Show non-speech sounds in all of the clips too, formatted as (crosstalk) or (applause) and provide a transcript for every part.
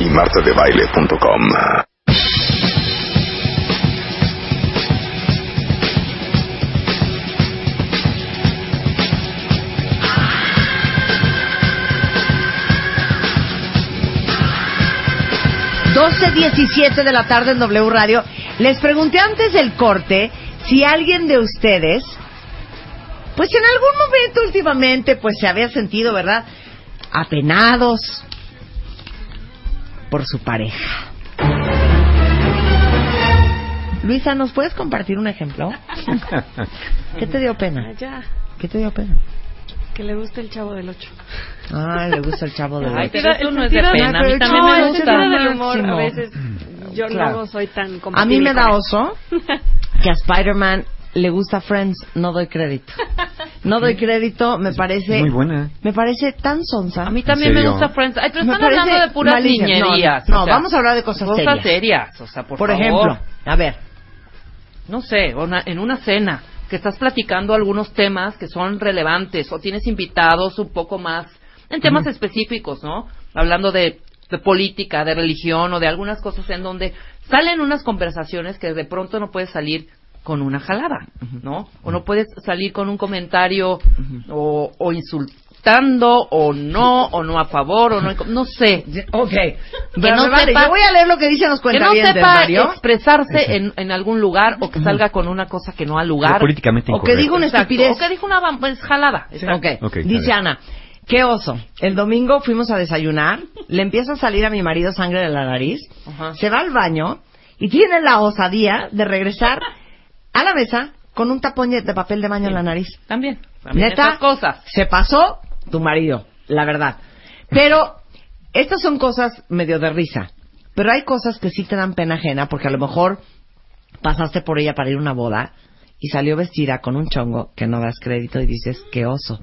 y martadebaile.com. diecisiete de la tarde en W Radio. Les pregunté antes del corte si alguien de ustedes, pues en algún momento últimamente, pues se había sentido, ¿verdad? Apenados por su pareja. Luisa, ¿nos puedes compartir un ejemplo? (laughs) ¿Qué te dio pena? Ya, ¿Qué te dio pena? que le gusta el chavo del 8. Ah, le gusta el chavo de Ay, la pero eso no es de pena. A mí también no, me gusta. del humor a veces yo Claro. no soy tan A mí me da oso (laughs) que a Spider-Man le gusta Friends. No doy crédito. (laughs) No doy crédito, me parece... Muy buena. Me parece tan sonsa. A mí también ¿En me gusta Friends. Ay, pero Me están hablando de puras. No, niñerías. No, o sea, vamos a hablar de cosas, cosas serias. serias. O sea, por, Por favor. ejemplo, a ver, no sé, una- en una cena que estás platicando algunos temas que son relevantes o tienes invitados un poco más en temas específicos, ¿no? Hablando de, de política, de religión o de algunas cosas en donde salen unas conversaciones que de pronto no puedes salir con una jalada, ¿no? O no puedes salir con un comentario o, o insultando o no, o no a favor, o no, no sé. ok. Que Pero no vale, sepa- yo voy a leer lo que dicen los que no sepa Mario. expresarse en, en algún lugar o que salga con una cosa que no ha lugar. Lo políticamente O que incorrecto. diga una estupidez. O que dijo una pues, jalada. Ok. Ok, Dice Ana, qué oso. El domingo fuimos a desayunar, le empieza a salir a mi marido sangre de la nariz, Ajá. se va al baño y tiene la osadía de regresar a la mesa con un tapón de papel de baño en la nariz. También. También Neta, esas cosas. se pasó tu marido, la verdad. Pero estas son cosas medio de risa. Pero hay cosas que sí te dan pena ajena porque a lo mejor pasaste por ella para ir a una boda y salió vestida con un chongo que no das crédito y dices, qué oso.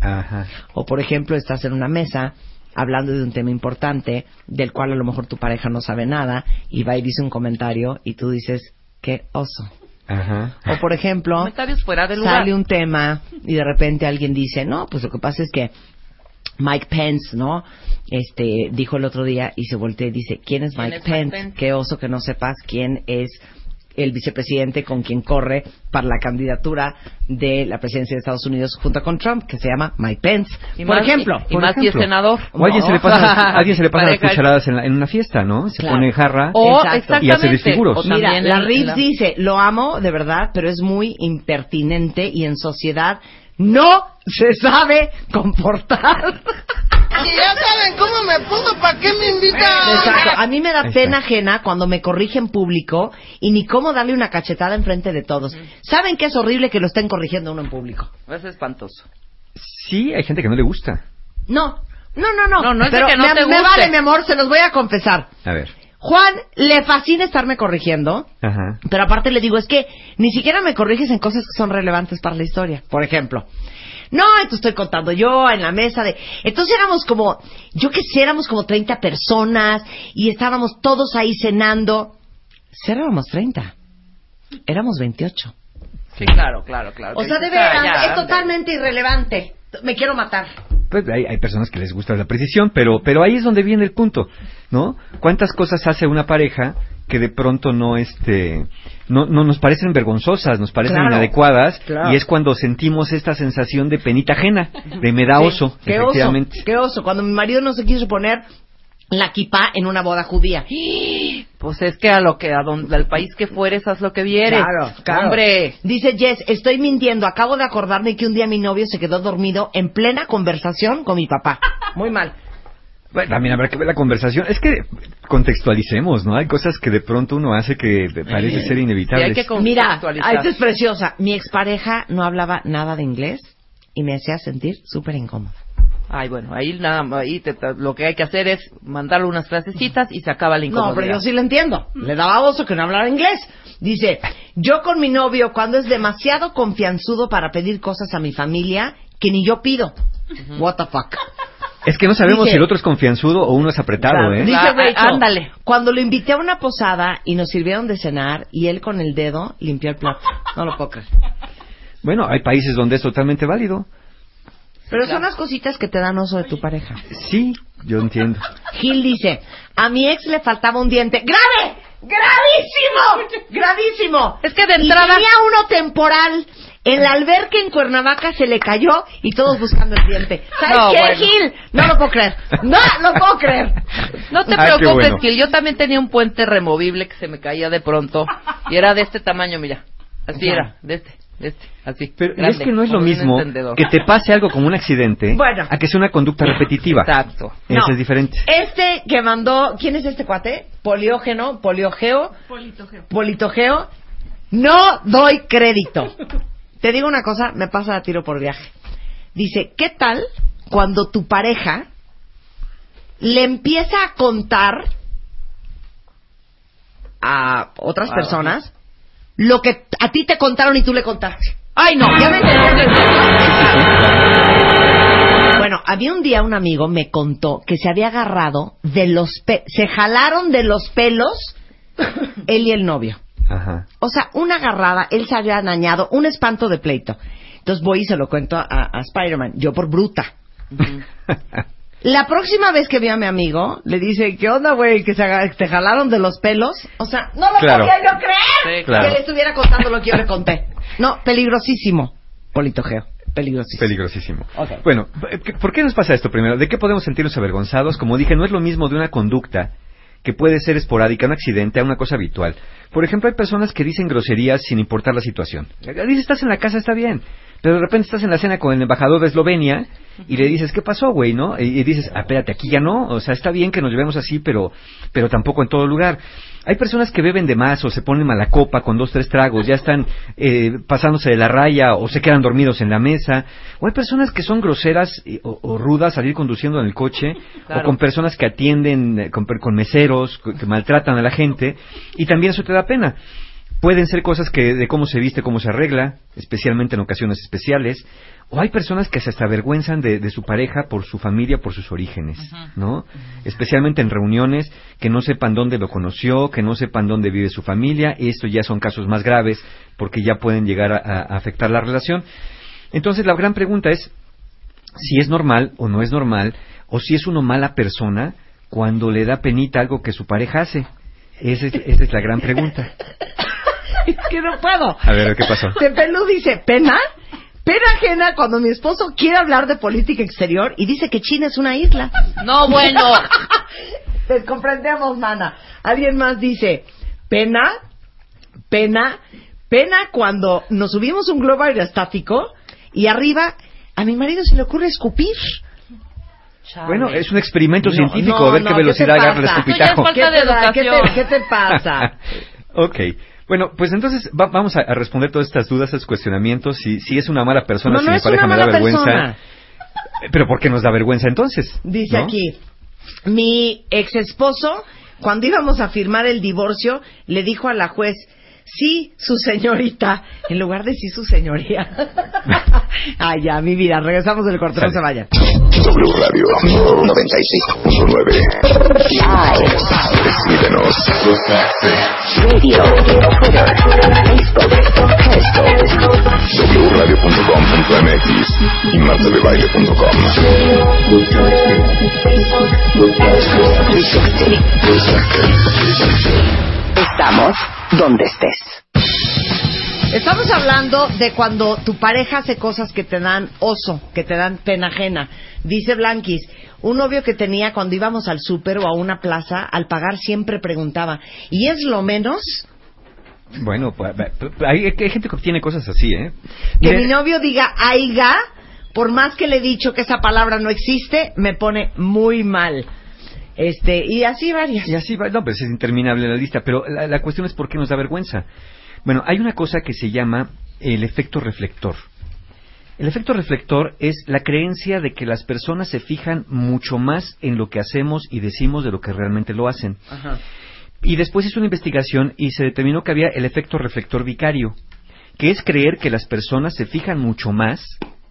Ajá. O por ejemplo, estás en una mesa hablando de un tema importante del cual a lo mejor tu pareja no sabe nada y va y dice un comentario y tú dices, qué oso. Ajá. O por ejemplo, Comentarios fuera de lugar. sale un tema y de repente alguien dice, no, pues lo que pasa es que Mike Pence, ¿no? Este, dijo el otro día y se voltea y dice, ¿quién es ¿Quién Mike es Mike Pence? Pence? Qué oso que no sepas quién es el vicepresidente con quien corre para la candidatura de la presidencia de Estados Unidos junto con Trump, que se llama Mike Pence. Y por más- ejemplo. Y, por más si es senador. O alguien se le pasa, a (laughs) alguien se le pasa las cucharadas en, la- en una fiesta, ¿no? Se Claro. pone jarra. O. Y hace desfiguros. O Mira, la Reeves la- dice, lo amo de verdad, pero es muy impertinente y en sociedad no se sabe comportar. Y ya saben cómo me pongo, ¿para qué me invitan? Exacto. A mí me da pena ajena cuando me corrige en público y ni cómo darle una cachetada enfrente de todos. ¿Saben que es horrible que lo estén corrigiendo uno en público? Es espantoso. Sí, hay gente que no le gusta. No, no, no, no. No, no es Pero que no me, te me guste. vale, mi amor, se los voy a confesar. A ver. Juan le fascina estarme corrigiendo. Ajá. Pero aparte le digo, es que ni siquiera me corriges en cosas que son relevantes para la historia. Por ejemplo, no, esto estoy contando yo en la mesa de... Entonces éramos como, yo qué sé, éramos como 30 personas y estábamos todos ahí cenando. Sí, éramos 30. Éramos 28. Sí, claro, claro, claro. O sea, de veras, es totalmente irrelevante. Me quiero matar. Pues hay, hay personas que les gusta la precisión, pero, pero ahí es donde viene el punto, ¿no? ¿Cuántas cosas hace una pareja que de pronto no, este, no, no nos parecen vergonzosas, nos parecen Claro, inadecuadas, claro. y es cuando sentimos esta sensación de penita ajena, de me da oso, Qué oso, efectivamente. qué oso. Cuando mi marido no se quiso poner la kipá en una boda judía. (gasps) Pues es que a lo que a donde al país que fueres haz lo que vieres. Claro, claro. Hombre. Dice Jess, estoy mintiendo. Acabo de acordarme que un día mi novio se quedó dormido en plena conversación con mi papá. (laughs) Muy mal. Bueno, también habrá que ver la conversación. Es que contextualicemos, ¿no? Hay cosas que de pronto uno hace que parece ser inevitables. Sí, hay que Mira, esta es preciosa. Mi expareja no hablaba nada de inglés y me hacía sentir súper incómoda. Ay, bueno, ahí nada, ahí te- te- lo que hay que hacer es mandarle unas frasecitas y se acaba la incomodidad. No, pero yo sí lo entiendo. Le daba oso que no hablara inglés. Dice, yo con mi novio cuando es demasiado confianzudo para pedir cosas a mi familia que ni yo pido. What the fuck. Es que no sabemos Dice- si el otro es confianzudo o uno es apretado, Claro. ¿eh? Dice Rachel, ah, ándale. Cuando lo invité a una posada y nos sirvieron de cenar y él con el dedo limpió el plato. No lo puedo creer. Bueno, hay países donde es totalmente válido. Pero son las cositas que te dan oso de tu pareja. Sí, yo entiendo. Gil dice, a mi ex le faltaba un diente. ¡Grave! ¡Gravísimo! ¡Gravísimo! Es que de Y entrada- tenía uno temporal. En la alberca en Cuernavaca se le cayó y todos buscando el diente. ¿Sabes No, qué, bueno. Gil? No lo puedo creer. No lo puedo creer. No te Ah, preocupes, bueno. Gil. Yo también tenía un puente removible que se me caía de pronto. Y era de este tamaño, mira. Así Ya. era, de este, este, así. Pero grande, es que no es lo mismo que te pase algo como un accidente Bueno. a que sea una conducta repetitiva. Exacto. Eso No. es diferente. Este que mandó, ¿quién es este cuate? Poliógeno, poliogeo, politogeo. No doy crédito. Te digo una cosa, me pasa a tiro por viaje. Dice, ¿qué tal cuando tu pareja le empieza a contar a otras Ah. personas lo que a ti te contaron y tú le contaste? Ay, no. ¿Ya me entendieron? Bueno, había un día un amigo me contó que se había agarrado de los pe se jalaron de los pelos él y el novio. Ajá. O sea, una agarrada, él se había dañado, un espanto de pleito. Entonces voy y se lo cuento a, a Spider-Man, yo por bruta. (laughs) La próxima vez que veo a mi amigo, le dice, ¿qué onda, güey? Que se te jalaron de los pelos. O sea, no lo Claro. podía yo creer Sí, claro. que le estuviera contando lo que yo le conté. No, peligrosísimo. Politogeo, peligrosísimo. Peligrosísimo. Ok. Bueno, ¿por qué nos pasa esto primero? ¿De qué podemos sentirnos avergonzados? Como dije, no es lo mismo de una conducta que puede ser esporádica, un accidente, a una cosa habitual. Por ejemplo, hay personas que dicen groserías sin importar la situación. Dices, estás en la casa, está bien. Pero de repente estás en la cena con el embajador de Eslovenia y le dices, ¿qué pasó, güey? ¿No? Y, dices, ah, espérate, aquí ya no. O sea, está bien que nos llevemos así, pero, pero tampoco en todo lugar. Hay personas que beben de más o se ponen mala copa con dos, tres tragos, ya están eh, pasándose de la raya o se quedan dormidos en la mesa. O hay personas que son groseras eh, o, o rudas al ir conduciendo en el coche Claro. o con personas que atienden eh, con, con meseros, que maltratan a la gente y también eso te da pena. Pueden ser cosas que de cómo se viste, cómo se arregla, especialmente en ocasiones especiales, o hay personas que se hasta avergüenzan de, de su pareja por su familia, por sus orígenes, ¿no? Especialmente en reuniones, que no sepan dónde lo conoció, que no sepan dónde vive su familia, y esto ya son casos más graves porque ya pueden llegar a- a afectar la relación. Entonces la gran pregunta es si es normal o no es normal, o si es uno mala persona cuando le da penita algo que su pareja hace. Esa es, esa es la gran pregunta. (laughs) Es que no puedo. A ver, ¿qué pasó? Tepelú dice, ¿pena? Pena ajena cuando mi esposo quiere hablar de política exterior y dice que China es una isla. No, bueno. (laughs) Te comprendemos, mana. Alguien más dice, pena, pena, pena cuando nos subimos un globo aerostático y arriba a mi marido se le ocurre escupir. Bueno, es un experimento No, científico, no, a ver no, qué ¿qué velocidad te agarra el pasa? escupitajo. Falta ¿Qué de te. ¿Qué te pasa? (laughs) ok. Bueno, pues entonces va- vamos a, a responder todas estas dudas, estos cuestionamientos. Si, si es una mala persona, No, si no mi pareja me da vergüenza. persona. Eh, Pero ¿por qué nos da vergüenza entonces? Dice ¿No? aquí, mi ex esposo, cuando íbamos a firmar el divorcio, le dijo a la juez, sí, su señorita, en lugar de sí, su señoría. (laughs) Ay, ya, mi vida, regresamos del corte, no se vayan. W Radio 96.9. Escríbenos. Radio, Twitter, Facebook, Periscope. wradio.com.mx y martadebaile.com. 360. Estamos donde estés. Estamos hablando de cuando tu pareja hace cosas que te dan oso, que te dan pena ajena. Dice Blanquis, un novio que tenía cuando íbamos al súper o a una plaza, al pagar siempre preguntaba, ¿y es lo menos? Bueno, pues, hay, hay gente que tiene cosas así, ¿eh? Que Mira, mi novio diga aiga, por más que le he dicho que esa palabra no existe, me pone muy mal. Este, y así varias. Y así va, no, pues es interminable la lista, pero la, la cuestión es por qué nos da vergüenza. Bueno, hay una cosa que se llama el efecto reflector. El efecto reflector es la creencia de que las personas se fijan mucho más en lo que hacemos y decimos de lo que realmente lo hacen. Y después hizo una investigación y se determinó que había el efecto reflector vicario, que es creer que las personas se fijan mucho más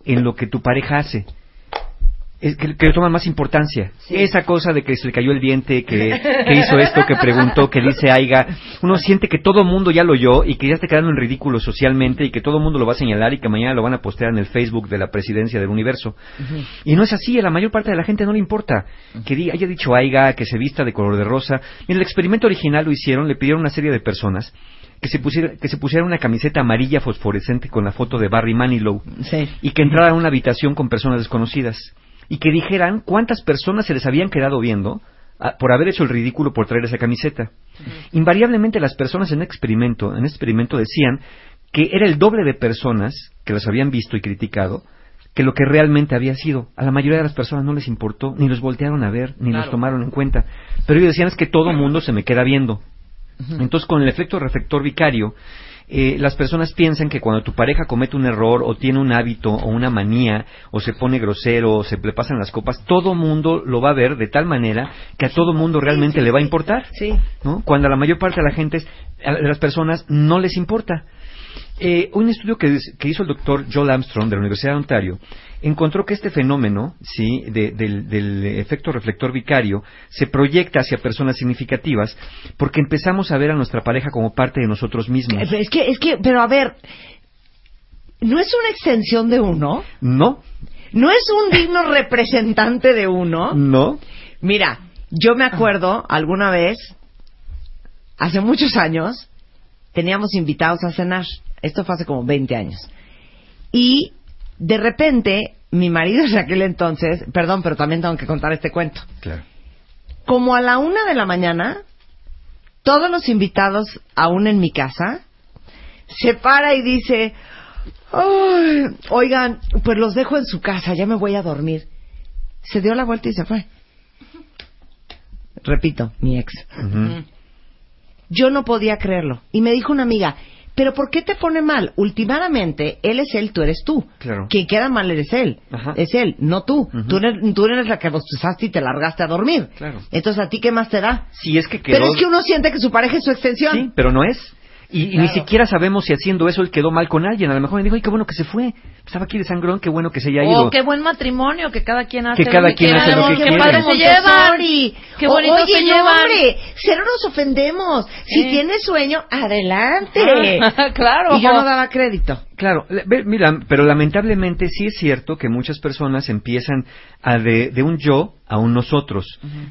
en lo que tu pareja hace. Es que, que le toman más importancia. Esa cosa de que se le cayó el diente, que, (laughs) que hizo esto, que preguntó, que dice aiga. Uno siente que todo el mundo ya lo oyó y que ya está quedando en ridículo socialmente y que todo el mundo lo va a señalar y que mañana lo van a postear en el Facebook de la presidencia del universo. Y no es así, a la mayor parte de la gente no le importa que diga, haya dicho aiga, que se vista de color de rosa. En el experimento original lo hicieron, le pidieron a una serie de personas que se pusiera, que se pusiera una camiseta amarilla fosforescente con la foto de Barry Manilow Sí. y que entrara a una habitación con personas desconocidas y que dijeran cuántas personas se les habían quedado viendo ah, por haber hecho el ridículo por traer esa camiseta. Invariablemente las personas en experimento, en experimento decían que era el doble de personas que los habían visto y criticado que lo que realmente había sido. A la mayoría de las personas no les importó, ni los voltearon a ver, ni los tomaron en cuenta. Pero ellos decían es que todo (laughs) mundo se me queda viendo. Entonces, con el efecto reflector vicario, eh, las personas piensan que cuando tu pareja comete un error o tiene un hábito o una manía o se pone grosero o se le pasan las copas, todo mundo lo va a ver de tal manera que a todo mundo realmente le va a importar. Sí. ¿no? Cuando a la mayor parte de la gente, a las personas no les importa. Eh, un estudio que, que hizo el doctor Joel Armstrong de la Universidad de Ontario encontró que este fenómeno sí, de- del, del efecto reflector vicario se proyecta hacia personas significativas porque empezamos a ver a nuestra pareja como parte de nosotros mismos. Es que, es que, pero a ver, ¿no es una extensión de uno? ¿No? ¿No es un digno representante de uno? ¿No? Mira, yo me acuerdo alguna vez, hace muchos años, teníamos invitados a cenar. Esto fue hace como 20 años. Y de repente, mi marido en aquel entonces, perdón, pero también tengo que contar este cuento. Claro. Como a la una de la mañana, todos los invitados, aún en mi casa, se para y dice, "Ay, oigan, pues los dejo en su casa, ya me voy a dormir. Se dio la vuelta y se fue. Repito, mi ex. Yo no podía creerlo. Y me dijo una amiga, pero ¿por qué te pone mal? Últimamente, él es él, tú eres tú. Claro. Quien queda mal eres él. Ajá. Es él, no tú. Tú, eres, tú eres la que bostezaste y te largaste a dormir. Claro. Entonces, ¿a ti qué más te da? Si es que quedó... Pero es que uno siente que su pareja es su extensión. Sí, pero no es. Y, y ni Claro. siquiera sabemos si haciendo eso él quedó mal con alguien. A lo mejor me dijo, ay, qué bueno que se fue. Estaba aquí de sangrón, qué bueno que se haya ido. Oh, qué buen matrimonio, que cada quien hace Que cada lo quien quiere. hace lo que qué quiere. padre se llevan. Qué O- bonito Oye, se no, llevan. hombre, cero nos ofendemos. Si tienes sueño, adelante. (laughs) claro. Y yo no daba crédito. Claro, mira, pero lamentablemente sí es cierto que muchas personas empiezan a de, de un yo a un nosotros,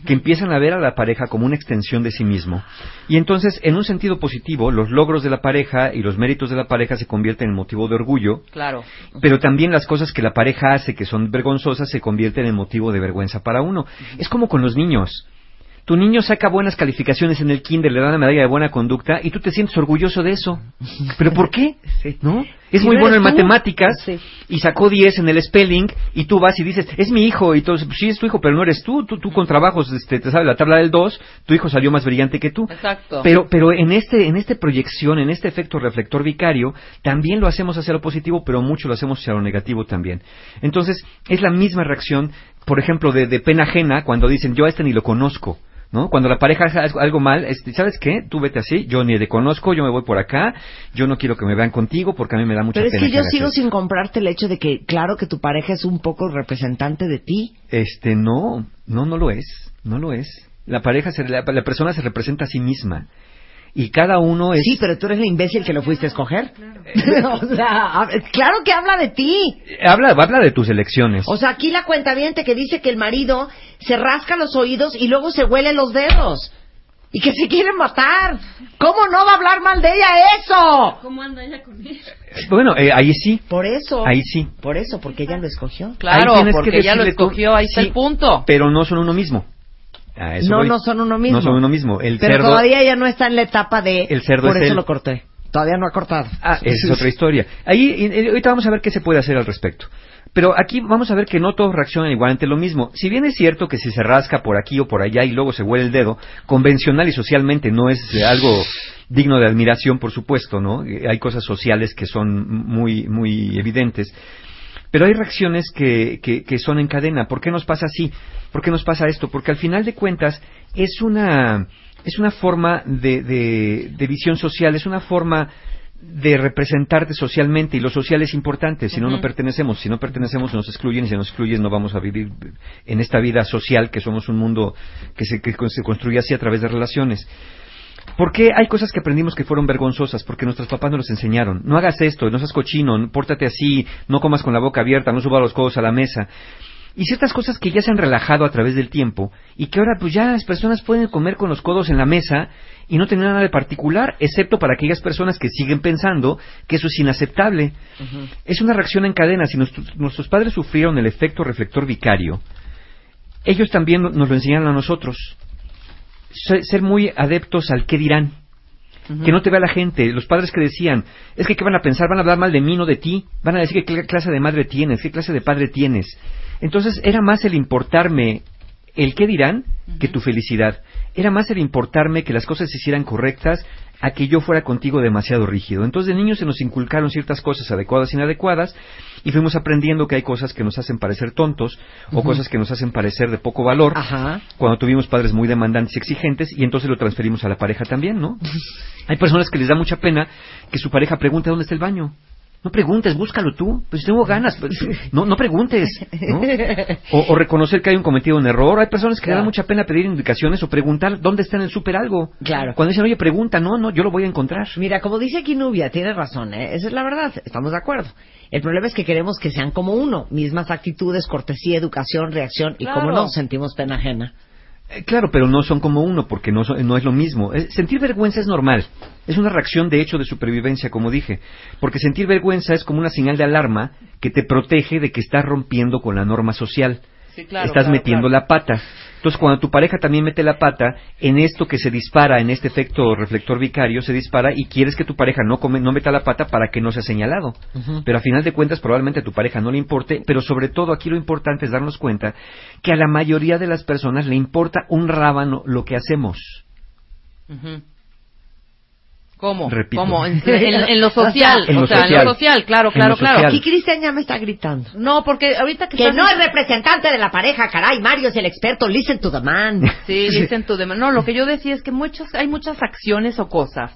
que empiezan a ver a la pareja como una extensión de sí mismo. Y entonces, en un sentido positivo, los logros de la pareja y los méritos de la pareja se convierten en motivo de orgullo, Claro. pero también las cosas que la pareja hace que son vergonzosas se convierten en motivo de vergüenza para uno. Es como con los niños. Tu niño saca buenas calificaciones en el kinder, le dan la medalla de buena conducta y tú te sientes orgulloso de eso. ¿Pero por qué? ¿No? Es muy no bueno en tú. matemáticas Sí. y sacó 10 en el spelling y tú vas y dices, es mi hijo y todo, pues sí es tu hijo, pero no eres tú, tú, tú con trabajos este, te sabes la tabla del 2, tu hijo salió más brillante que tú. Exacto. Pero, pero en este, en esta proyección, en este efecto reflector vicario, también lo hacemos hacia lo positivo, pero mucho lo hacemos hacia lo negativo también. Entonces, es la misma reacción, por ejemplo, de, de pena ajena cuando dicen, yo a este ni lo conozco. ¿No? Cuando la pareja hace algo- mal, este, ¿sabes qué? Tú vete así, yo ni te conozco, yo me voy por acá, yo no quiero que me vean contigo porque a mí me da mucha Pero es pena. que yo sigo eso". sin comprarte el hecho de que, claro que tu pareja es un poco representante de ti. Este, no, no, no lo es, no lo es. La pareja, se, la, la persona se representa a sí misma. Y cada uno es... Sí, pero tú eres el imbécil que lo fuiste a escoger. (laughs) o sea, a- claro que habla de ti. Habla, habla de tus elecciones. O sea, aquí la cuenta que dice que el marido se rasca los oídos y luego se huele los dedos. y que se quiere matar. ¿Cómo no va a hablar mal de ella eso? ¿Cómo anda ella con él? Bueno, eh, ahí sí. Por eso. Ahí sí. Por eso, porque ella lo escogió. Claro, Ahí tienes que porque ella lo escogió, ahí está sí, el punto. Pero no son uno mismo. No, voy. no son uno mismo. No son uno mismo. El Pero cerdo. todavía ella no está en la etapa de... El cerdo Por es eso lo corté. Todavía no ha cortado. Ah, esa es otra historia. Ahí, ahorita vamos a ver qué se puede hacer al respecto. Pero aquí vamos a ver que no todos reaccionan igual ante lo mismo. Si bien es cierto que si se rasca por aquí o por allá y luego se huele el dedo, convencional y socialmente no es algo digno de admiración, por supuesto, ¿no? Eh, Hay cosas sociales que son muy, muy evidentes. Pero hay reacciones que, que, que son en cadena. ¿Por qué nos pasa así? ¿Por qué nos pasa esto? Porque al final de cuentas es una, es una forma de, de, de visión social, es una forma de representarte socialmente y lo social es importante, si no, no pertenecemos, si no pertenecemos nos excluyen y si nos excluyen no vamos a vivir en esta vida social que somos un mundo que se, que se construye así a través de relaciones. ¿Por qué hay cosas que aprendimos que fueron vergonzosas? Porque nuestros papás nos los enseñaron. No hagas esto, no seas cochino, no- pórtate así, no comas con la boca abierta, no subas los codos a la mesa. Y ciertas cosas que ya se han relajado a través del tiempo y que ahora pues ya las personas pueden comer con los codos en la mesa y no tener nada de particular, excepto para aquellas personas que siguen pensando que eso es inaceptable. Es una reacción en cadena. Si nuestros padres sufrieron el efecto reflector vicario, ellos también nos lo enseñaron a nosotros. Ser, muy adeptos al qué dirán. Que no te vea la gente. Los padres que decían, es que qué van a pensar, van a hablar mal de mí, no de ti. Van a decir qué cl- clase de madre tienes, qué clase de padre tienes. Entonces era más el importarme el qué dirán que tu felicidad. Era más el importarme que las cosas se hicieran correctas a que yo fuera contigo demasiado rígido. Entonces de niños se nos inculcaron ciertas cosas adecuadas e inadecuadas y fuimos aprendiendo que hay cosas que nos hacen parecer tontos o cosas que nos hacen parecer de poco valor Ajá. cuando tuvimos padres muy demandantes y exigentes y entonces lo transferimos a la pareja también, ¿no? Hay personas que les da mucha pena que su pareja pregunte dónde está el baño. No preguntes, búscalo tú. Pues tengo ganas, pues, no, no preguntes. ¿no? O, o reconocer que hay un cometido un error. Hay personas que le Claro. dan mucha pena pedir indicaciones o preguntar dónde está en el súper algo. Claro. Cuando dicen, oye, pregunta, no, no, yo lo voy a encontrar. Mira, como dice aquí Nubia, tiene razón, ¿eh? esa es la verdad, estamos de acuerdo. El problema es que queremos que sean como uno, mismas actitudes, cortesía, educación, reacción, y Claro. como no, sentimos pena ajena. Eh, Claro, pero no son como uno, porque no, son- no es lo mismo. Eh, Sentir vergüenza es normal. Es una reacción de hecho de supervivencia, como dije. Porque sentir vergüenza es como una señal de alarma que te protege de que estás rompiendo con la norma social. Sí, claro, estás claro, metiendo claro. la pata. Entonces, cuando tu pareja también mete la pata, en esto que se dispara, en este efecto reflector vicario, se dispara y quieres que tu pareja no, come- no meta la pata para que no sea señalado. Pero a final de cuentas, probablemente a tu pareja no le importe, pero sobre todo aquí lo importante es darnos cuenta que a la mayoría de las personas le importa un rábano lo que hacemos. ¿Cómo? Repito. ¿Cómo? (laughs) En, en- en lo social. En lo o sea, en social. lo social, claro, En claro, claro. social. Aquí Cristian ya me está gritando. No, porque ahorita que Que estás- no es representante de la pareja, caray, Mario es el experto, listen to the man. (laughs) Sí, dicen tu demás. No, lo que yo decía es que muchas, hay muchas acciones o cosas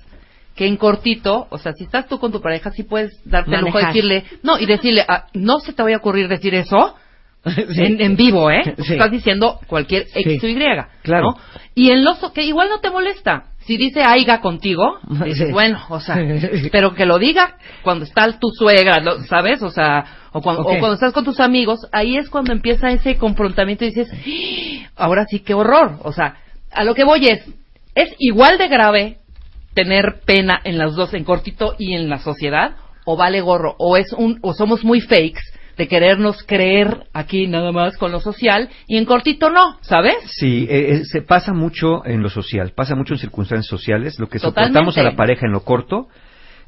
que en cortito, o sea, si estás tú con tu pareja, sí puedes darte el lujo de decirle, no, y decirle, ah, no se te vaya a ocurrir decir eso (laughs) en, en vivo, ¿eh? Sí. Estás diciendo cualquier X Sí. o Y. Claro. ¿no? Y en los que igual no te molesta. Si dice aiga contigo, (laughs) dices, bueno, o sea, (laughs) pero que lo diga cuando está tu suegra, ¿sabes? O sea, o cuando, o cuando estás con tus amigos, ahí es cuando empieza ese confrontamiento y dices, "Ah, ahora sí qué horror. O sea, a lo que voy es, es igual de grave tener pena en las dos, en cortito y en la sociedad, o vale gorro, o es un, o somos muy fakes de querernos creer aquí nada más con lo social y en cortito no, ¿sabes? Sí, eh, eh, se pasa mucho en lo social, pasa mucho en circunstancias sociales. Lo que Totalmente. soportamos a la pareja en lo corto,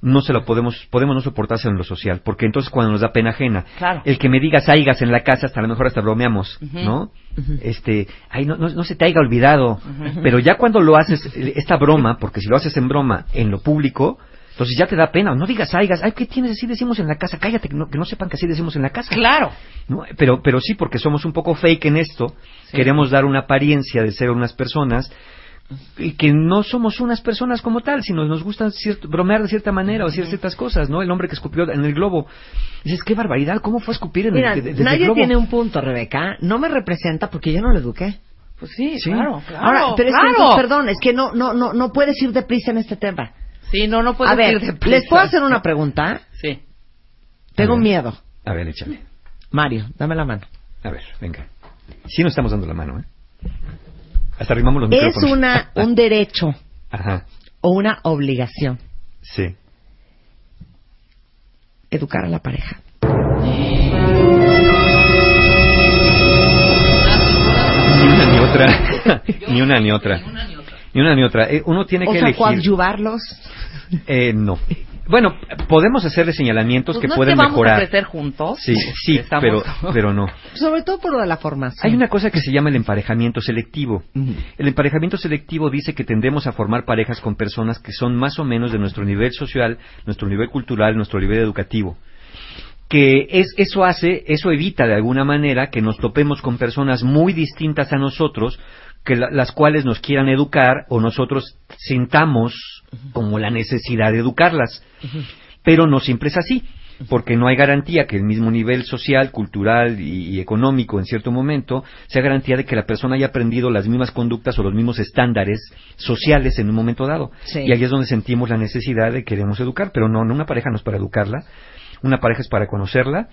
no se lo podemos, podemos no soportarse en lo social, porque entonces cuando nos da pena ajena, Claro. el que me digas aigas en la casa, hasta a lo mejor hasta bromeamos. ¿no? Este, ay, no, no, no se te haya olvidado, pero ya cuando lo haces, eh, esta broma, porque si lo haces en broma en lo público, entonces ya te da pena, no digas aigas, ay, ¿qué tienes? Así decimos en la casa, cállate, que no, que no sepan que así decimos en la casa. Claro. ¿no? Pero, pero sí, porque somos un poco fake en esto, queremos dar una apariencia de ser unas personas y que no somos unas personas como tal, sino nos gusta bromear de cierta manera o decir ciertas cosas, ¿no? El hombre que escupió en el globo. Dices, qué barbaridad, ¿cómo fue a escupir en Mira, el, de- de- desde el nadie globo? tiene un punto, Rebeca. No me representa porque yo no lo eduqué. Pues sí, Sí. claro, claro. Ahora, pero es que claro. entonces, perdón, es que no, no, no, no puedes ir deprisa en este tema. Sí, no, no puedes A ver, deprisa. ¿les puedo hacer una pregunta? Sí. Tengo A ver. miedo. A ver, échale. Mario, dame la mano. A ver, venga. Sí nos estamos dando la mano, ¿eh? Hasta arrimamos los ¿Es micrófonos. una, (laughs) un derecho Ajá, o una obligación sí. educar a la pareja? Ni una ni otra. (laughs) ni una ni otra. Ni una ni otra. Eh, uno tiene O que sea, elegir. coadyuvarlos. Eh, no. Bueno, podemos hacerle señalamientos Pues que no pueden es que vamos mejorar. a crecer juntos. Sí, sí, Estamos- pero, pero no. Sobre todo por lo de la formación. Hay una cosa que se llama el emparejamiento selectivo. El emparejamiento selectivo dice que tendemos a formar parejas con personas que son más o menos de nuestro nivel social, nuestro nivel cultural, nuestro nivel educativo. Que es, eso hace, eso evita de alguna manera que nos topemos con personas muy distintas a nosotros, que la- las cuales nos quieran educar o nosotros sintamos como la necesidad de educarlas. Pero no siempre es así, porque no hay garantía que el mismo nivel social, cultural y, y económico en cierto momento sea garantía de que la persona haya aprendido las mismas conductas o los mismos estándares sociales en un momento dado. Sí. Y ahí es donde sentimos la necesidad de queremos educar, pero no, no una pareja no es para educarla, una pareja es para conocerla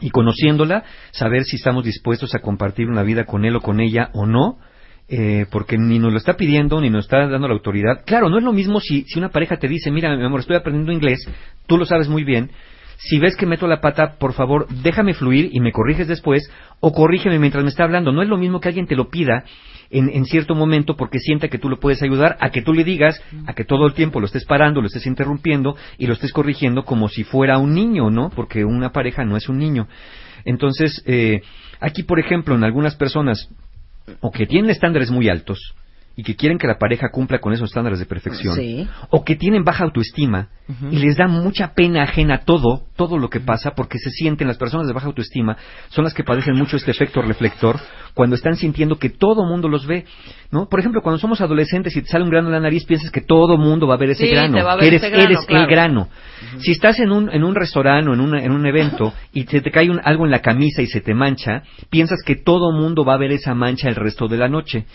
y conociéndola, saber si estamos dispuestos a compartir una vida con él o con ella o no, eh, porque ni nos lo está pidiendo, ni nos está dando la autoridad. Claro, no es lo mismo si, si una pareja te dice, mira, mi amor, estoy aprendiendo inglés, tú lo sabes muy bien, si ves que meto la pata, por favor, déjame fluir y me corriges después, o corrígeme mientras me está hablando. No es lo mismo que alguien te lo pida en, en cierto momento porque sienta que tú lo puedes ayudar, a que tú le digas, a que todo el tiempo lo estés parando, lo estés interrumpiendo y lo estés corrigiendo como si fuera un niño, ¿no? Porque una pareja no es un niño. Entonces, eh, aquí, por ejemplo, en algunas personas o que tienen estándares muy altos y que quieren que la pareja cumpla con esos estándares de perfección, Sí. o que tienen baja autoestima y les da mucha pena ajena todo, todo lo que pasa, porque se sienten, las personas de baja autoestima son las que padecen mucho este efecto reflector cuando están sintiendo que todo mundo los ve, ¿no? Por ejemplo, cuando somos adolescentes y te sale un grano en la nariz, piensas que todo mundo va a ver ese Sí, grano, te va a ver que eres, ese grano, eres el grano. Si estás en un, en un restaurante o en, una- en un evento y se te cae un- algo en la camisa y se te mancha, piensas que todo mundo va a ver esa mancha el resto de la noche.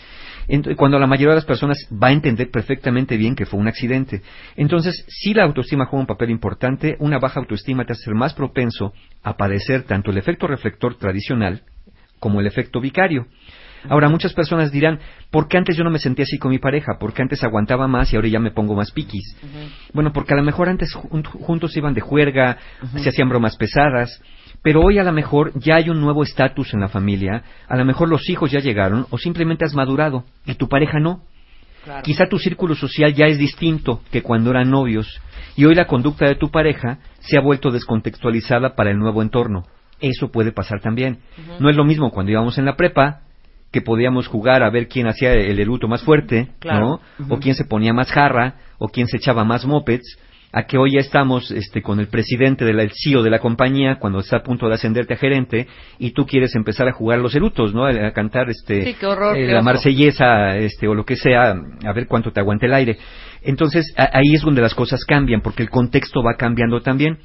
Cuando la mayoría de las personas va a entender perfectamente bien que fue un accidente. Entonces, si la autoestima juega un papel importante, una baja autoestima te hace ser más propenso a padecer tanto el efecto reflector tradicional como el efecto vicario. Ahora, muchas personas dirán, ¿por qué antes yo no me sentía así con mi pareja? ¿Por qué antes aguantaba más y ahora ya me pongo más piquis? Bueno, porque a lo mejor antes jun- juntos iban de juerga, se hacían bromas pesadas, pero hoy a lo mejor ya hay un nuevo estatus en la familia, a lo mejor los hijos ya llegaron o simplemente has madurado y tu pareja no. Quizá tu círculo social ya es distinto que cuando eran novios y hoy la conducta de tu pareja se ha vuelto descontextualizada para el nuevo entorno. Eso puede pasar también. No es lo mismo cuando íbamos en la prepa, que podíamos jugar a ver quién hacía el eruto más fuerte, Claro. ¿no? O quién se ponía más jarra, o quién se echaba más mopeds, a que hoy ya estamos este, con el presidente del el CEO de la compañía cuando está a punto de ascenderte a gerente y tú quieres empezar a jugar los erutos, ¿no? A, a cantar este Sí, qué horror, eh, qué la marsellesa este o lo que sea, a ver cuánto te aguante el aire. Entonces, a- ahí es donde las cosas cambian porque el contexto va cambiando también.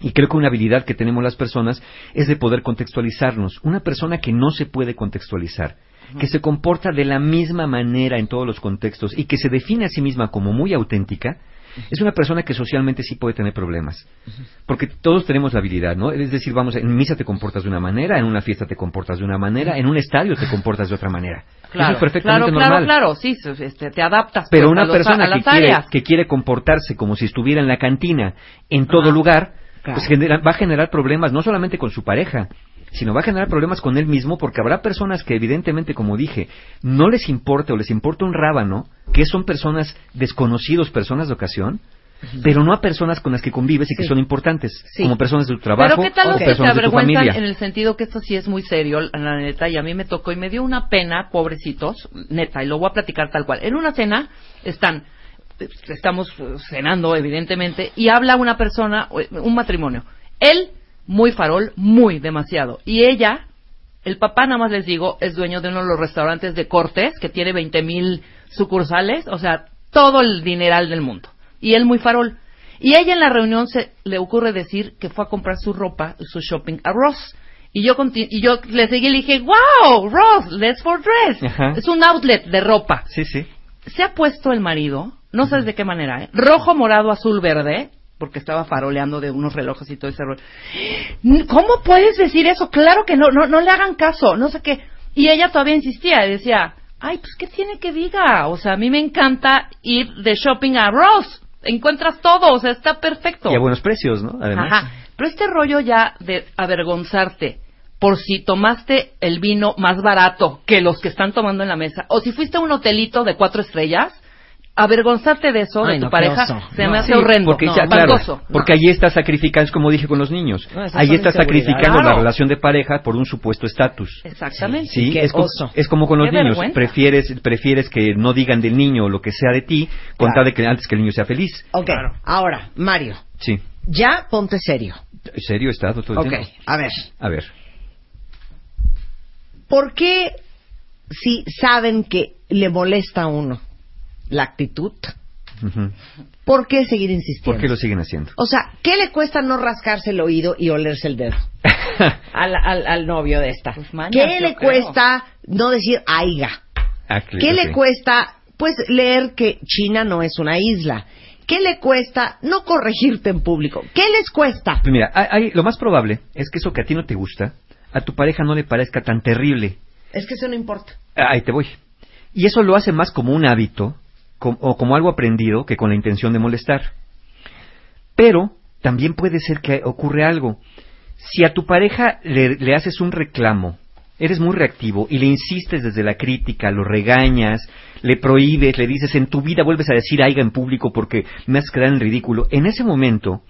Y creo que una habilidad que tenemos las personas es de poder contextualizarnos. Una persona que no se puede contextualizar, que se comporta de la misma manera en todos los contextos y que se define a sí misma como muy auténtica, es una persona que socialmente sí puede tener problemas. Porque todos tenemos la habilidad, ¿no? Es decir, vamos, en misa te comportas de una manera, en una fiesta te comportas de una manera, en un estadio te comportas de otra manera. Claro, Eso es perfectamente claro, normal. claro, claro, sí, este, te adaptas. Pero pues, una a los- persona a que quiere, que quiere comportarse como si estuviera en la cantina en todo Ajá. lugar, Claro. pues genera- va a generar problemas no solamente con su pareja, sino va a generar problemas con él mismo porque habrá personas que evidentemente, como dije, no les importa o les importa un rábano, que son personas desconocidos, personas de ocasión, pero no a personas con las que convives y que Sí. son importantes, Sí. como personas de tu trabajo Pero qué tal o los que se personas de tu avergüenzan familia. en el sentido que esto sí es muy serio, la neta, y a mí me tocó y me dio una pena, pobrecitos, neta, y lo voy a platicar tal cual. En una cena están, estamos eh, cenando, evidentemente, y habla una persona, eh, un matrimonio. Él, muy farol, muy demasiado. Y ella, el papá, nada más les digo, es dueño de uno de los restaurantes de Cortés, que tiene 20 mil sucursales, o sea, todo el dineral del mundo. Y él muy farol. Y ella en la reunión se le ocurre decir que fue a comprar su ropa, su shopping a Ross. Y yo, y yo le seguí y le dije, wow, Ross, let's for dress. Ajá. Es un outlet de ropa. Sí, sí. Se ha puesto el marido, no sabes de qué manera, ¿eh? rojo, morado, azul, verde, porque estaba faroleando de unos relojes y todo ese rollo. ¿Cómo puedes decir eso? Claro que no, no, no le hagan caso, no sé qué. Y ella todavía insistía y decía, Ay, pues ¿qué tiene que diga? O sea, a mí me encanta ir de shopping a Ross. Encuentras todo, o sea, está perfecto. Y a buenos precios, ¿no? Además. Ajá. Pero este rollo ya de avergonzarte por si tomaste el vino más barato que los que están tomando en la mesa, o si fuiste a un hotelito de cuatro estrellas, avergonzarte de eso, Ay, de tu no, pareja, se No. me hace Sí, horrendo. Porque, No, ya, claro, porque allí estás sacrificando, es como dije con los niños, estás inseguridades. sacrificando la relación de pareja por un supuesto estatus. Exactamente. Sí, es, co- oso. es como con los Qué niños. vergüenza. Prefieres, prefieres que no digan del niño lo que sea de ti, con Claro. tal de que antes que el niño sea feliz. Ok, ahora, Mario, Sí. ya ponte serio. ¿Serio he estado todo el Ok, tiempo? a ver. A ver. ¿Por qué si saben que le molesta a uno la actitud, por qué seguir insistiendo? ¿Por qué lo siguen haciendo? O sea, ¿qué le cuesta no rascarse el oído y olerse el dedo (laughs) al, al, al novio de esta? Pues mañas, ¿Qué le creo. cuesta no decir aiga? Ah, ¿Qué le cuesta, pues, leer que China no es una isla? ¿Qué le cuesta no corregirte en público? ¿Qué les cuesta? Pues mira, hay- hay- lo más probable es que eso que a ti no te gusta, a tu pareja no le parezca tan terrible. Es que eso no importa. Ah, Ahí te voy. Y eso lo hace más como un hábito o como algo aprendido que con la intención de molestar. Pero también puede ser que ocurre algo. Si a tu pareja le, le haces un reclamo, eres muy reactivo y le insistes desde la crítica, lo regañas, le prohíbes, le dices en tu vida vuelves a decir aiga en público porque me has quedado en ridículo, en ese momento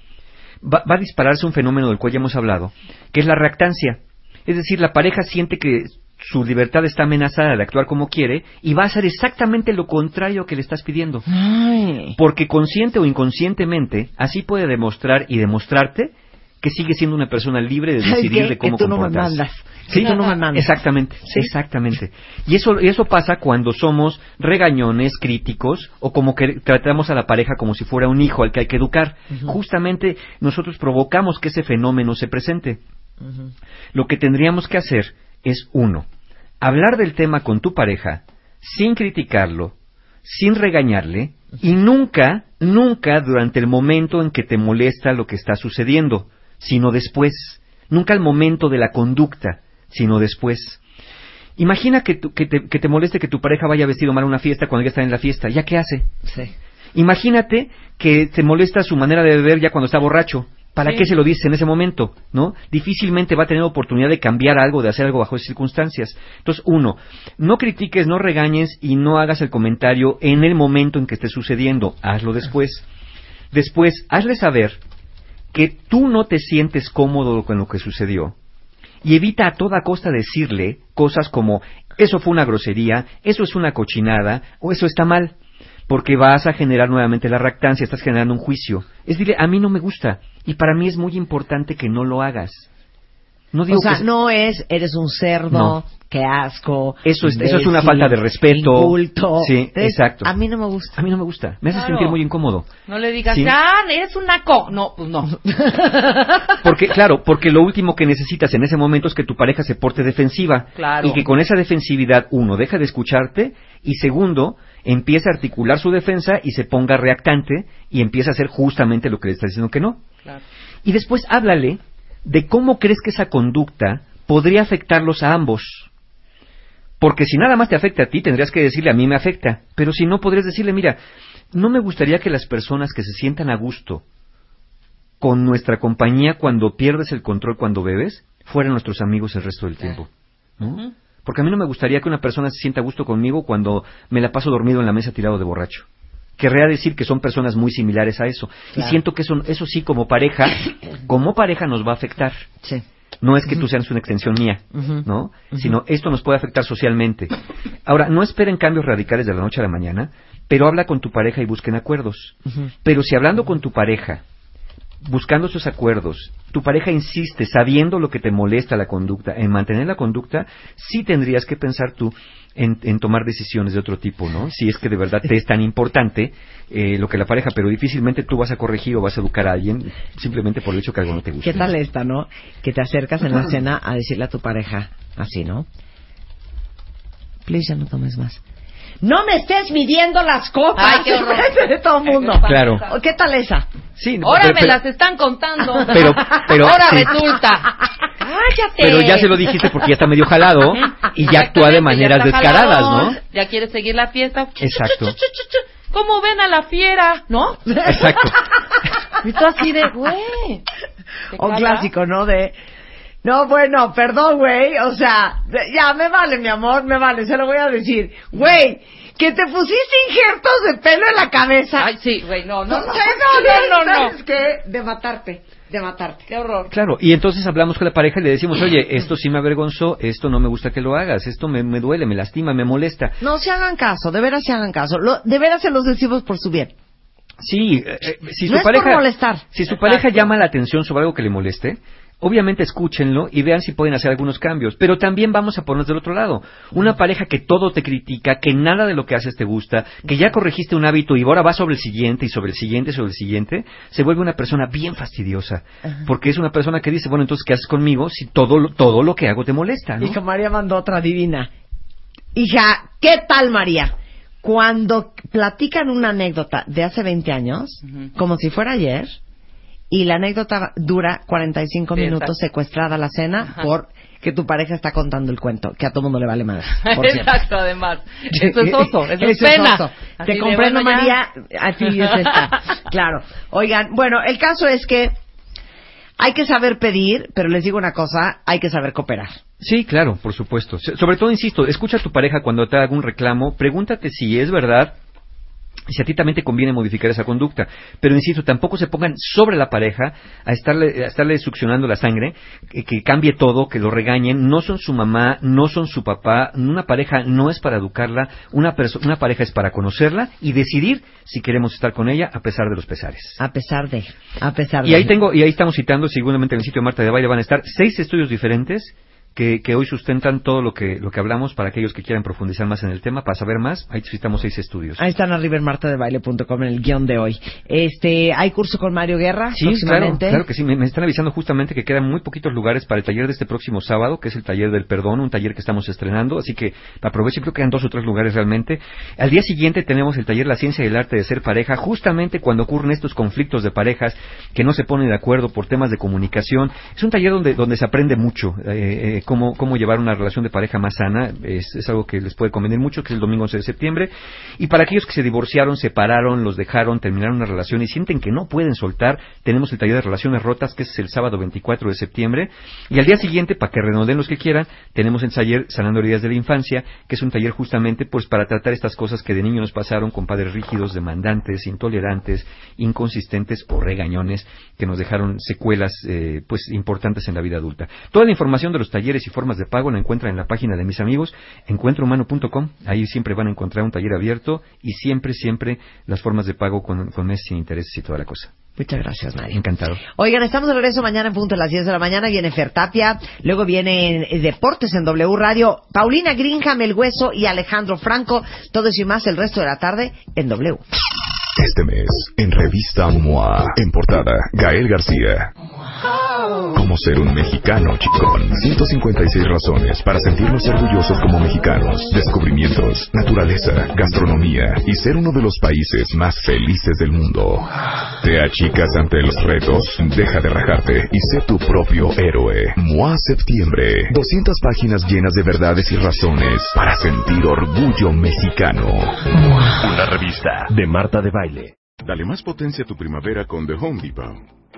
va, va a dispararse un fenómeno del cual ya hemos hablado, que es la reactancia. Es decir, la pareja siente que su libertad está amenazada de actuar como quiere y va a hacer exactamente lo contrario que le estás pidiendo. Ay. Porque consciente o inconscientemente, así puede demostrar y demostrarte que sigue siendo una persona libre de ¿Sabes decidir de cómo que tú no me comportarse. mandas. Sí, tú no me mandas. Exactamente, exactamente. Y eso, y eso pasa cuando somos regañones, críticos, o como que tratamos a la pareja como si fuera un hijo al que hay que educar. Justamente nosotros provocamos que ese fenómeno se presente. Lo que tendríamos que hacer es, uno, hablar del tema con tu pareja sin criticarlo, sin regañarle, y nunca, nunca durante el momento en que te molesta lo que está sucediendo, sino después. Nunca al momento de la conducta, sino después. Imagina que, tu- que, te, que te moleste que tu pareja vaya vestido mal a una fiesta cuando ya está en la fiesta. ¿Ya qué hace? Sí. Imagínate que te molesta su manera de beber ya cuando está borracho. ¿Para Sí. qué se lo dices en ese momento? ¿No? Difícilmente va a tener oportunidad de cambiar algo, de hacer algo bajo esas circunstancias. Entonces, uno, no critiques, no regañes y no hagas el comentario en el momento en que esté sucediendo. Hazlo después. Después, hazle saber que tú no te sientes cómodo con lo que sucedió. Y evita a toda costa decirle cosas como eso fue una grosería, eso es una cochinada o eso está mal. Porque vas a generar nuevamente la reactancia, estás generando un juicio. Es dile, a mí no me gusta y para mí es muy importante que no lo hagas. No digo O sea, que no es, eres un cerdo, No. qué asco. Eso es- eso es una falta de respeto. Inculto. Sí, exacto. A mí no me gusta. a mí no me gusta, me hace Claro. sentir muy incómodo. No le digas, Sí. ya, eres un naco. No, pues no. (laughs) Porque, claro, porque lo último que necesitas en ese momento es que tu pareja se porte defensiva. Claro. Y que con esa defensividad, uno, deja de escucharte y segundo, empieza a articular su defensa y se ponga reactante y empieza a hacer justamente lo que le está diciendo que no. Claro. Y después háblale de cómo crees que esa conducta podría afectarlos a ambos. Porque si nada más te afecta a ti, tendrías que decirle a mí me afecta. Pero si no, podrías decirle, mira, no me gustaría que las personas que se sientan a gusto con nuestra compañía cuando pierdes el control cuando bebes, fueran nuestros amigos el resto del tiempo. ¿no? Porque a mí no me gustaría que una persona se sienta a gusto conmigo cuando me la paso dormido en la mesa tirado de borracho. Querría decir que son personas muy similares a eso. Claro. Y siento que eso, eso sí como pareja, (coughs) como pareja nos va a afectar. Sí. No es que tú seas una extensión mía. ¿no? Sino esto nos puede afectar socialmente. Ahora, no esperen cambios radicales de la noche a la mañana, pero habla con tu pareja y busquen acuerdos. Pero si hablando con tu pareja, buscando esos acuerdos, tu pareja insiste, sabiendo lo que te molesta la conducta, en mantener la conducta, sí tendrías que pensar tú en, en tomar decisiones de otro tipo, ¿no? Si es que de verdad te es tan importante eh, lo que la pareja, pero difícilmente tú vas a corregir o vas a educar a alguien simplemente por el hecho que algo no te gusta. ¿Qué tal esta, no? Que te acercas en la (laughs) cena a decirle a tu pareja, así, ¿no? Please, ya no tomes más. No me estés midiendo las copas Ay, qué horror. (laughs) de todo el mundo. Claro. ¿Qué tal esa? Sí, Ahora pero- me pero- las están contando. Pero- pero- Ahora sí. resulta. cállate. Pero ya se lo dijiste porque ya está medio jalado (laughs) y ya actúa de maneras descaradas, ¿no? Ya quiere seguir la fiesta. Exacto. ¿Cómo ven a la fiera? ¿No? Exacto. (laughs) Y tú así de, güey. ¿te O caga? clásico, ¿no? De, no, bueno, perdón, güey, o sea, ya, me vale, mi amor, me vale, se lo voy a decir. Güey, que te pusiste injertos de pelo en la cabeza. Ay, sí, güey, no, no, no, no, no, no, no, no. ¿Sabes qué? De matarte, de matarte. Qué horror. Claro, y entonces hablamos con la pareja y le decimos, oye, esto sí me avergonzó, esto no me gusta que lo hagas, esto me, me duele, me lastima, me molesta. No se hagan caso, de veras se hagan caso. Lo- de veras se los decimos por su bien. Sí, eh, eh, si No su es por pareja molestar. si su Exacto. pareja llama la atención sobre algo que le moleste, obviamente escúchenlo y vean si pueden hacer algunos cambios, pero también vamos a ponernos del otro lado. Una pareja que todo te critica, que nada de lo que haces te gusta, que ya corregiste un hábito y ahora va sobre el siguiente y sobre el siguiente y sobre el siguiente, se vuelve una persona bien fastidiosa, porque es una persona que dice, bueno, entonces ¿qué haces conmigo si todo lo- todo lo que hago te molesta, ¿no? Hija María mandó otra divina. Hija, ¿qué tal María? Cuando platican una anécdota de hace 20 años, como si fuera ayer, y la anécdota dura 45 Sí, minutos exacto. secuestrada la cena Ajá. por que tu pareja está contando el cuento, que a todo mundo le vale más. por. Exacto, además. (laughs) Eso es oso, eso, es Eso es pena. oso. Te comprendo, bueno. María. Así es esta. (laughs) Claro. Oigan, bueno, el caso es que hay que saber pedir, pero les digo una cosa, hay que saber cooperar. Sí, claro, por supuesto. So- Sobre todo, insisto, escucha a tu pareja cuando te haga un reclamo, pregúntate si es verdad si a ti también te conviene modificar esa conducta. Pero insisto, tampoco se pongan sobre la pareja a estarle, a estarle succionando la sangre, que, que cambie todo, que lo regañen. No son su mamá, no son su papá. Una pareja no es para educarla, una, una pareja es para conocerla y decidir si queremos estar con ella a pesar de los pesares. A pesar de, a pesar de. Y ahí tengo, y ahí estamos citando, seguramente en el sitio de Marta de Baile van a estar seis estudios diferentes que, que hoy sustentan todo lo que, lo que hablamos para aquellos que quieran profundizar más en el tema, para saber más, ahí citamos seis estudios. Ahí están arriba en martadebaile.com en el guion de hoy. Este, hay curso con Mario Guerra Sí, claro, próximamente. claro que sí. Me, me están avisando justamente que quedan muy poquitos lugares para el taller de este próximo sábado, que es el taller del perdón, un taller que estamos estrenando. Así que aprovechen, creo que quedan dos o tres lugares realmente. Al día siguiente tenemos el taller La ciencia y el arte de ser pareja, justamente cuando ocurren estos conflictos de parejas que no se ponen de acuerdo por temas de comunicación. Es un taller donde, donde se aprende mucho, eh, eh, cómo, llevar una relación de pareja más sana. Es, es algo que les puede convenir mucho, que es el domingo 11 de septiembre. Y para aquellos que se divorciaron, separaron, los dejaron, terminaron una relación y sienten que no pueden soltar, tenemos el taller de relaciones rotas, que es el sábado 24 de septiembre. Y al día siguiente, para que renoden los que quieran, tenemos el taller Sanando Heridas de la Infancia, que es un taller justamente pues para tratar estas cosas que de niño nos pasaron con padres rígidos, demandantes, intolerantes, inconsistentes o regañones, que nos dejaron secuelas eh, pues importantes en la vida adulta. Toda la información de los talleres y formas de pago la encuentran en la página de mis amigos, encuentrohumano.com. Ahí siempre van a encontrar un taller abierto y siempre, siempre las formas de pago con, con meses sin intereses y toda la cosa. Muchas gracias, Mario. Encantado. Oigan, estamos de regreso mañana en punto a las 10 de la mañana. Viene Fertapia, luego vienen eh, Deportes en W Radio. Paulina Greenham, El Hueso y Alejandro Franco. Todo eso y más el resto de la tarde en W. Este mes, en revista MOA, en portada, Gael García. Cómo ser un mexicano chicón. 156 razones para sentirnos orgullosos como mexicanos. Descubrimientos, naturaleza, gastronomía y ser uno de los países más felices del mundo. ¿Te achicas ante los retos? Deja de rajarte y sé tu propio héroe. MOA Septiembre. 200 páginas llenas de verdades y razones para sentir orgullo mexicano. Una revista de Marta de Baile. Dale más potencia a tu primavera con The Home Depot.